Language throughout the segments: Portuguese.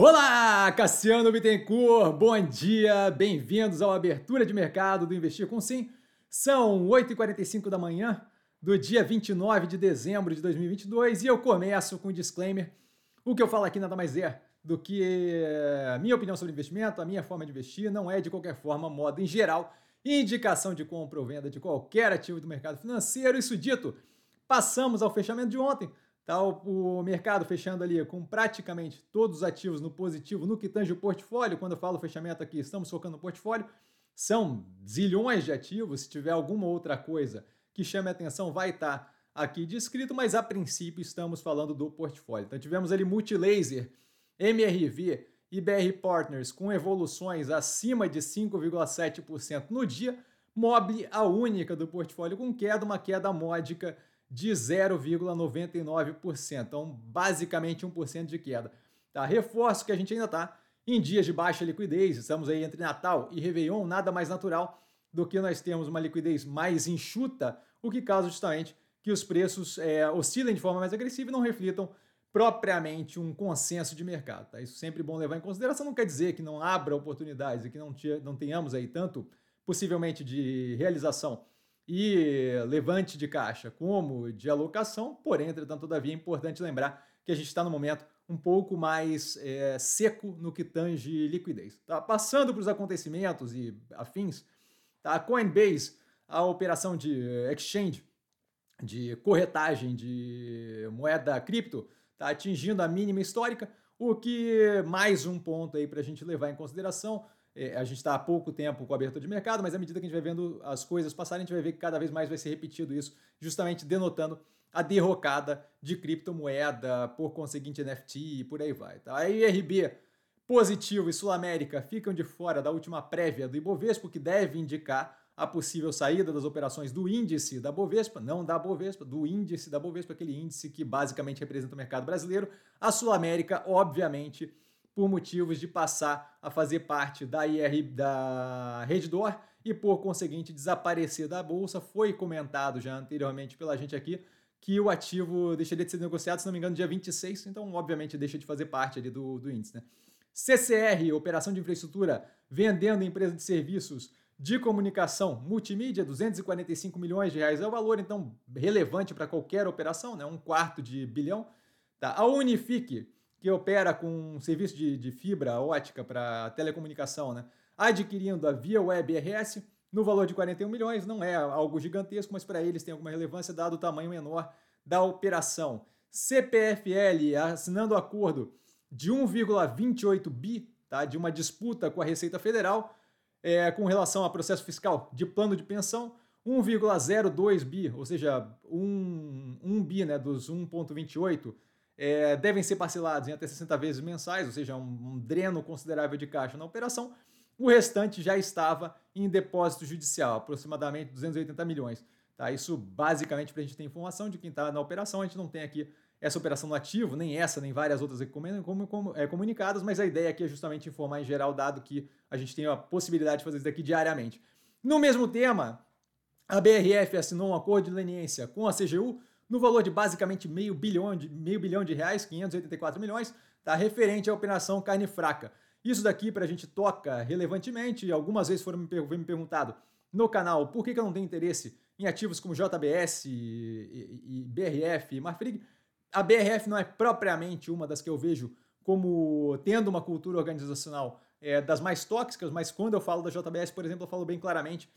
Olá, Cassiano Bittencourt, bom dia, bem-vindos ao Abertura de Mercado do Investir com Sim. São 8h45 da manhã do dia 29 de dezembro de 2022 e eu começo com um disclaimer. O que eu falo aqui nada mais é do que a minha opinião sobre investimento, a minha forma de investir, não é de qualquer forma moda em geral, indicação de compra ou venda de qualquer ativo do mercado financeiro. Isso dito, passamos ao fechamento de ontem. Tá o, o, mercado fechando ali com praticamente todos os ativos no positivo no que tange o portfólio. Quando eu falo fechamento aqui, estamos focando no portfólio. São zilhões de ativos. Se tiver alguma outra coisa que chame a atenção, vai estar tá aqui descrito, mas a princípio estamos falando do portfólio. Então tivemos ali Multilaser, MRV e BR Partners com evoluções acima de 5,7% no dia. Mobile, a única do portfólio com queda, uma queda módica de 0,99%. Então, basicamente 1% de queda. Tá? Reforço que a gente ainda está em dias de baixa liquidez, estamos aí entre Natal e Réveillon, nada mais natural do que nós temos uma liquidez mais enxuta, o que causa justamente que os preços é, oscilem de forma mais agressiva e não reflitam propriamente um consenso de mercado. Tá? Isso sempre bom levar em consideração, não quer dizer que não abra oportunidades e que não, não tenhamos aí tanto possivelmente de realização e levante de caixa como de alocação, porém, entretanto, todavia, é importante lembrar que a gente está no momento um pouco mais é, seco no que tange liquidez. Tá? Passando para os acontecimentos e afins, tá? a Coinbase, a operação de exchange, de corretagem de moeda cripto, está atingindo a mínima histórica, o que mais um ponto aí para a gente levar em consideração. É, a gente está há pouco tempo com a abertura de mercado, mas à medida que a gente vai vendo as coisas passarem, a gente vai ver que cada vez mais vai ser repetido isso, justamente denotando a derrocada de criptomoeda, por conseguinte NFT e por aí vai. Tá? A IRB positivo e Sul América ficam de fora da última prévia do Ibovespa, que deve indicar a possível saída das operações do índice da Bovespa, não da Bovespa, do índice da Bovespa, aquele índice que basicamente representa o mercado brasileiro. A Sul América, obviamente, por motivos de passar a fazer parte da IR da Reddor e por conseguinte desaparecer da bolsa. Foi comentado já anteriormente pela gente aqui que o ativo deixaria de ser negociado, se não me engano, dia 26, então obviamente deixa de fazer parte ali do, do índice. Né? CCR, operação de infraestrutura, vendendo empresa de serviços de comunicação multimídia, 245 milhões de reais é o valor, então relevante para qualquer operação, né? um quarto de bilhão. Tá? A Unifique, que opera com um serviço de, de fibra ótica para telecomunicação, né? adquirindo a Via Web RS no valor de 41 milhões. Não é algo gigantesco, mas para eles tem alguma relevância dado o tamanho menor da operação. CPFL assinando acordo de 1,28 bi tá, de uma disputa com a Receita Federal é, com relação ao processo fiscal de plano de pensão. 1,02 bi, ou seja, 1, 1 bi né, dos 1,28 é, devem ser parcelados em até 60 vezes mensais, ou seja, um, um dreno considerável de caixa na operação. O restante já estava em depósito judicial, aproximadamente 280 milhões. Tá? Isso basicamente para a gente ter informação de quem está na operação. A gente não tem aqui essa operação no ativo, nem essa, nem várias outras é, comunicadas, mas a ideia aqui é justamente informar em geral, dado que a gente tem a possibilidade de fazer isso daqui diariamente. No mesmo tema, a BRF assinou um acordo de leniência com a CGU no valor de basicamente meio bilhão de, meio bilhão de reais, 584 milhões, tá referente à operação carne fraca. Isso daqui para a gente toca relevantemente, algumas vezes foram me, me perguntado no canal por que, que eu não tenho interesse em ativos como JBS e, e, e BRF e Marfrig. A BRF não é propriamente uma das que eu vejo como tendo uma cultura organizacional é, das mais tóxicas, mas quando eu falo da JBS, por exemplo, eu falo bem claramente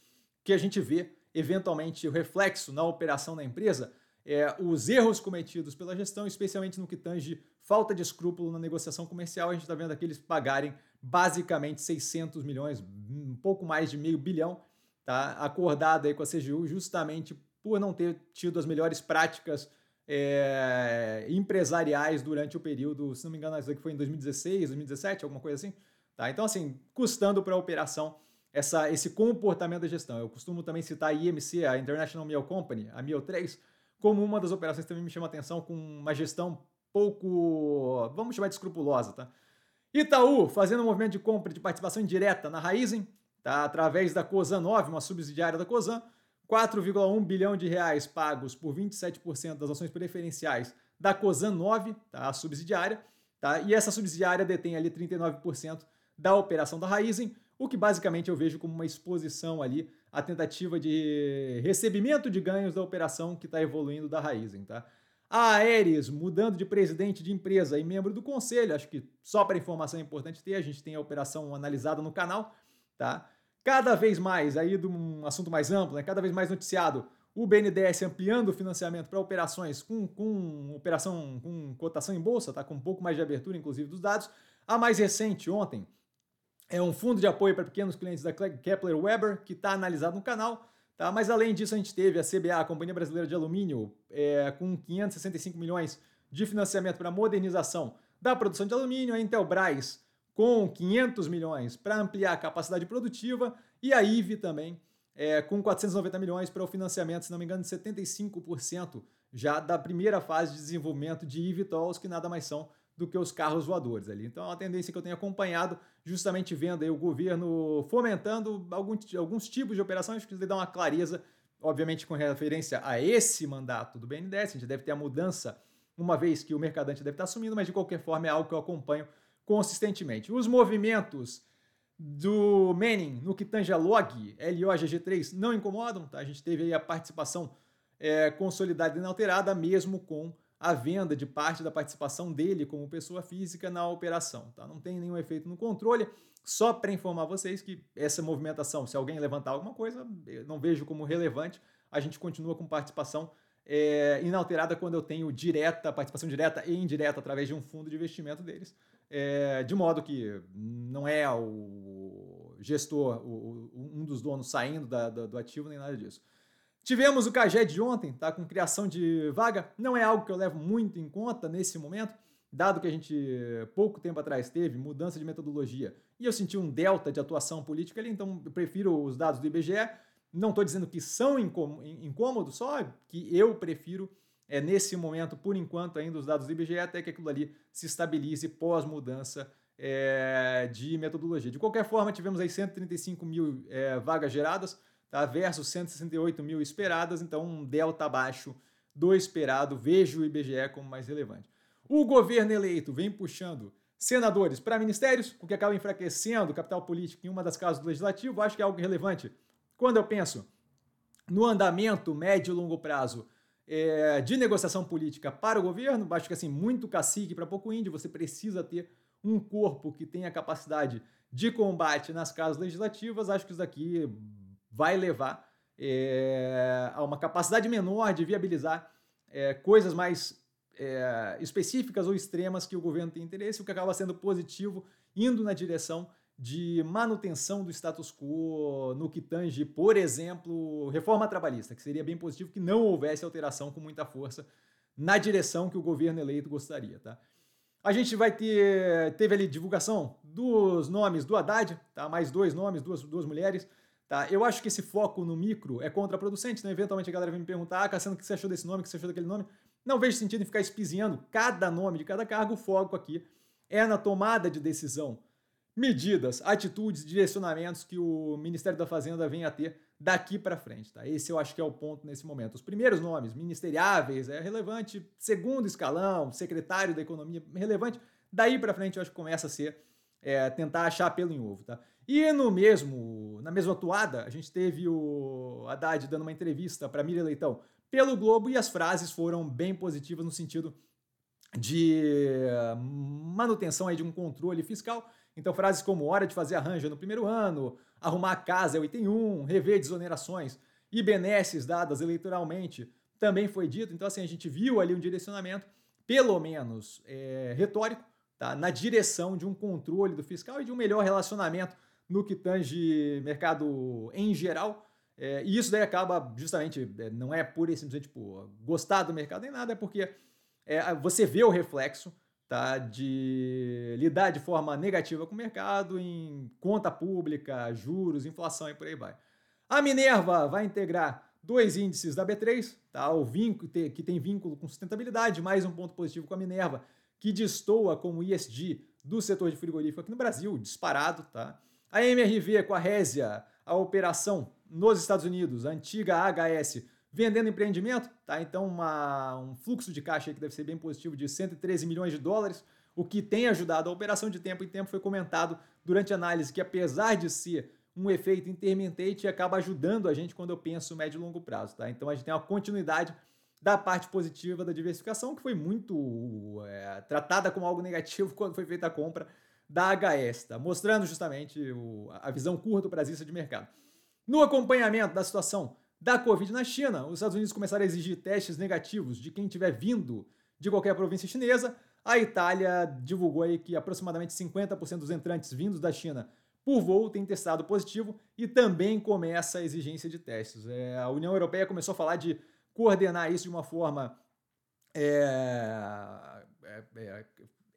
que a gente vê eventualmente o reflexo na operação da empresa é, os erros cometidos pela gestão, especialmente no que tange falta de escrúpulo na negociação comercial. A gente está vendo aqui eles pagarem basicamente 600 milhões, um pouco mais de meio bilhão, tá? acordado aí com a CGU, justamente por não ter tido as melhores práticas é, empresariais durante o período, se não me engano, isso aqui foi em 2016, 2017, alguma coisa assim. Tá? Então, assim, custando para a operação essa, esse comportamento da gestão. Eu costumo também citar a IMC, a International Meal Company, a Meal 3, como uma das operações também me chama atenção com uma gestão pouco, vamos chamar de escrupulosa, tá? Itaú fazendo um movimento de compra de participação indireta na Raizen, tá? Através da Cosan 9, uma subsidiária da Cosan, 4,1 bilhão de reais pagos por 27% das ações preferenciais da Cosan 9, tá? A subsidiária, tá? E essa subsidiária detém ali 39% da operação da Raizen, o que basicamente eu vejo como uma exposição ali à tentativa de recebimento de ganhos da operação que está evoluindo da Raizen, tá? A Aeres mudando de presidente de empresa e membro do conselho, acho que só para informação é importante ter, a gente tem a operação analisada no canal, tá? Cada vez mais, aí de um assunto mais amplo, né? cada vez mais noticiado, o BNDES ampliando o financiamento para operações com, com operação com cotação em bolsa, tá? com um pouco mais de abertura, inclusive, dos dados. A mais recente, ontem, é um fundo de apoio para pequenos clientes da Kepler Weber, que está analisado no canal. Tá? Mas além disso, a gente teve a CBA, a Companhia Brasileira de Alumínio, é, com 565 milhões de financiamento para modernização da produção de alumínio, a Intelbras com 500 milhões para ampliar a capacidade produtiva e a IVE também é, com 490 milhões para o financiamento, se não me engano, de 75% já da primeira fase de desenvolvimento de eVTOLs, que nada mais são do que os carros voadores ali. Então é uma tendência que eu tenho acompanhado, justamente vendo aí o governo fomentando algum, alguns tipos de operações, que dá uma clareza, obviamente com referência a esse mandato do BNDES, a gente deve ter a mudança uma vez que o mercadante deve estar assumindo, mas de qualquer forma é algo que eu acompanho consistentemente. Os movimentos do Manning no que tange a log LOGG3 não incomodam, tá? A gente teve aí a participação é, consolidada e inalterada, mesmo com a venda de parte da participação dele como pessoa física na operação, tá? Não tem nenhum efeito no controle. Só para informar vocês que essa movimentação, se alguém levantar alguma coisa, eu não vejo como relevante, a gente continua com participação é, inalterada quando eu tenho direta, participação direta e indireta através de um fundo de investimento deles é, de modo que não é o gestor, o, um dos donos saindo da, da, do ativo, nem nada disso. Tivemos o CAGED de ontem, tá, com criação de vaga, não é algo que eu levo muito em conta nesse momento, dado que a gente pouco tempo atrás teve mudança de metodologia e eu senti um delta de atuação política ali, então eu prefiro os dados do IBGE, não estou dizendo que são incômodos, só que eu prefiro é, nesse momento, por enquanto, ainda os dados do IBGE, até que aquilo ali se estabilize pós-mudança é, de metodologia. De qualquer forma, tivemos aí 135 mil é, vagas geradas, tá, versus 168 mil esperadas, então um delta abaixo do esperado, vejo o IBGE como mais relevante. O governo eleito vem puxando senadores para ministérios, o que acaba enfraquecendo o capital político em uma das casas do legislativo, acho que é algo relevante. Quando eu penso no andamento médio e longo prazo é, de negociação política para o governo. Acho que assim, muito cacique para pouco índio, você precisa ter um corpo que tenha capacidade de combate nas casas legislativas. Acho que isso daqui vai levar é, a uma capacidade menor de viabilizar é, coisas mais é, específicas ou extremas que o governo tem interesse, o que acaba sendo positivo, indo na direção de manutenção do status quo no que tange, por exemplo, reforma trabalhista, que seria bem positivo que não houvesse alteração com muita força na direção que o governo eleito gostaria, tá? A gente vai ter, teve ali divulgação dos nomes do Haddad, tá? Mais dois nomes, duas, duas mulheres, tá? Eu acho que esse foco no micro é contraproducente, então eventualmente a galera vem me perguntar, ah, Cassiano, o que você achou desse nome, o que você achou daquele nome? Não vejo sentido em ficar espizinhando cada nome de cada cargo, o foco aqui é na tomada de decisão medidas, atitudes, direcionamentos que o Ministério da Fazenda vem a ter daqui para frente. Tá? Esse eu acho que é o ponto nesse momento. Os primeiros nomes, ministeriáveis, é relevante. Segundo escalão, secretário da Economia, relevante. Daí para frente eu acho que começa a ser é, tentar achar pelo em ovo. Tá? E no mesmo, na mesma atuada, a gente teve o Haddad dando uma entrevista para Miriam Leitão pelo Globo e as frases foram bem positivas no sentido de manutenção aí de um controle fiscal então, frases como hora de fazer arranjo no primeiro ano, arrumar a casa é o item 1, rever desonerações e benesses dadas eleitoralmente também foi dito. Então, assim, a gente viu ali um direcionamento, pelo menos é, retórico, tá? na direção de um controle do fiscal e de um melhor relacionamento no que tange mercado em geral. É, e isso daí acaba justamente, é, não é pura e simplesmente tipo, gostar do mercado nem nada, é porque é, você vê o reflexo tá, de lidar de forma negativa com o mercado em conta pública, juros, inflação e por aí vai. A Minerva vai integrar dois índices da B3, tá, o vínculo, que tem vínculo com sustentabilidade, mais um ponto positivo com a Minerva, que destoa como ISD do setor de frigorífico aqui no Brasil, disparado. Tá? A MRV com a Résia, a operação nos Estados Unidos, a antiga HS, vendendo empreendimento, tá? Então uma, um fluxo de caixa que deve ser bem positivo de 113 milhões de dólares, o o que tem ajudado a operação de tempo em tempo foi comentado durante a análise que apesar de ser um efeito intermitente acaba ajudando a gente quando eu penso médio e longo prazo, tá? Então a gente tem uma continuidade da parte positiva da diversificação que foi muito é, tratada como algo negativo quando foi feita a compra da HS, tá? Mostrando justamente o, a visão curto prazista de mercado. No acompanhamento da situação da Covid na China, os Estados Unidos começaram a exigir testes negativos de quem tiver vindo de qualquer província chinesa. A Itália divulgou aí que aproximadamente 50% dos entrantes vindos da China por voo tem testado positivo e também começa a exigência de testes. É, a União Europeia começou a falar de coordenar isso de uma forma é, é, é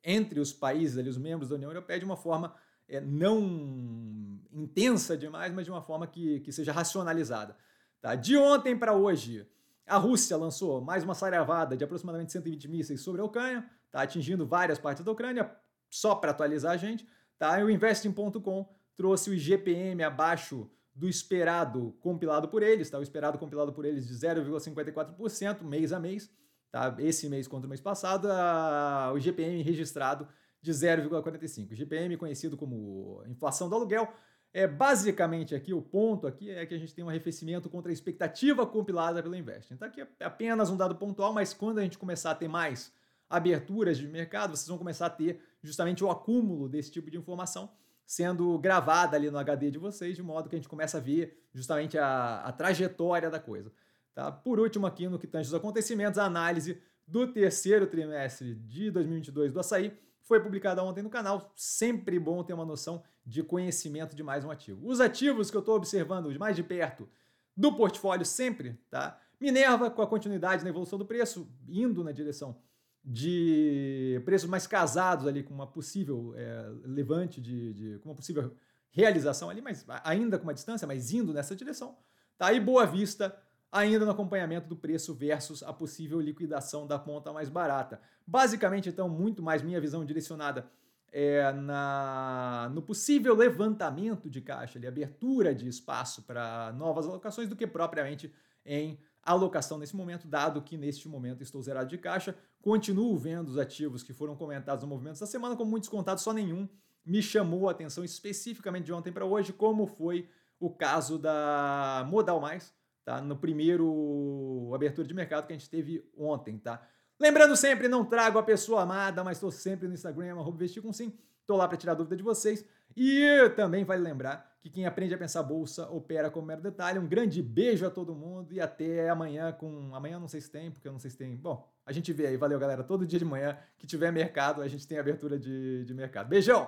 entre os países, ali, os membros da União Europeia, de uma forma é, não intensa demais, mas de uma forma que, que seja racionalizada. Tá? De ontem para hoje, a Rússia lançou mais uma saravada de aproximadamente 120 mísseis sobre a Ucrânia, tá? atingindo várias partes da Ucrânia, só para atualizar a gente. Tá? E o Investing.com trouxe o IGPM abaixo do esperado compilado por eles, tá? o esperado compilado por eles de 0,54% mês a mês, tá? esse mês contra o mês passado, a, o IGPM registrado de 0,45%. O IGPM conhecido como inflação do aluguel, é basicamente aqui o ponto aqui é que a gente tem um arrefecimento contra a expectativa compilada pelo Investing. Então aqui é apenas um dado pontual, mas quando a gente começar a ter mais aberturas de mercado, vocês vão começar a ter justamente o acúmulo desse tipo de informação sendo gravada ali no HD de vocês, de modo que a gente começa a ver justamente a, a trajetória da coisa. Tá? Por último, aqui no que tange os acontecimentos, a análise do terceiro trimestre de 2022 do Açaí foi publicada ontem no canal. Sempre bom ter uma noção de conhecimento de mais um ativo. Os ativos que eu estou observando mais de perto do portfólio sempre, tá? Minerva com a continuidade na evolução do preço, indo na direção de preços mais casados ali com uma possível é, levante de, de, com uma possível realização ali, mas ainda com uma distância, mas indo nessa direção. Tá aí Boa Vista ainda no acompanhamento do preço versus a possível liquidação da ponta mais barata. Basicamente, então, muito mais minha visão direcionada é, na, no possível levantamento de caixa, ali, abertura de espaço para novas alocações, do que propriamente em alocação nesse momento, dado que neste momento estou zerado de caixa. Continuo vendo os ativos que foram comentados no movimento essa semana como muito descontado, só nenhum me chamou a atenção especificamente de ontem para hoje, como foi o caso da Modal Mais, tá? No primeiro abertura de mercado que a gente teve ontem, tá? Lembrando sempre, não trago a pessoa amada, mas estou sempre no Instagram, vestir sim. Estou lá para tirar dúvida de vocês. E também vale lembrar que quem aprende a pensar bolsa opera com mero detalhe. Um grande beijo a todo mundo e até amanhã com... Amanhã não sei se tem, porque eu não sei se tem... Bom, a gente vê aí. Valeu, galera. Todo dia de manhã que tiver mercado, a gente tem abertura de, de mercado. Beijão!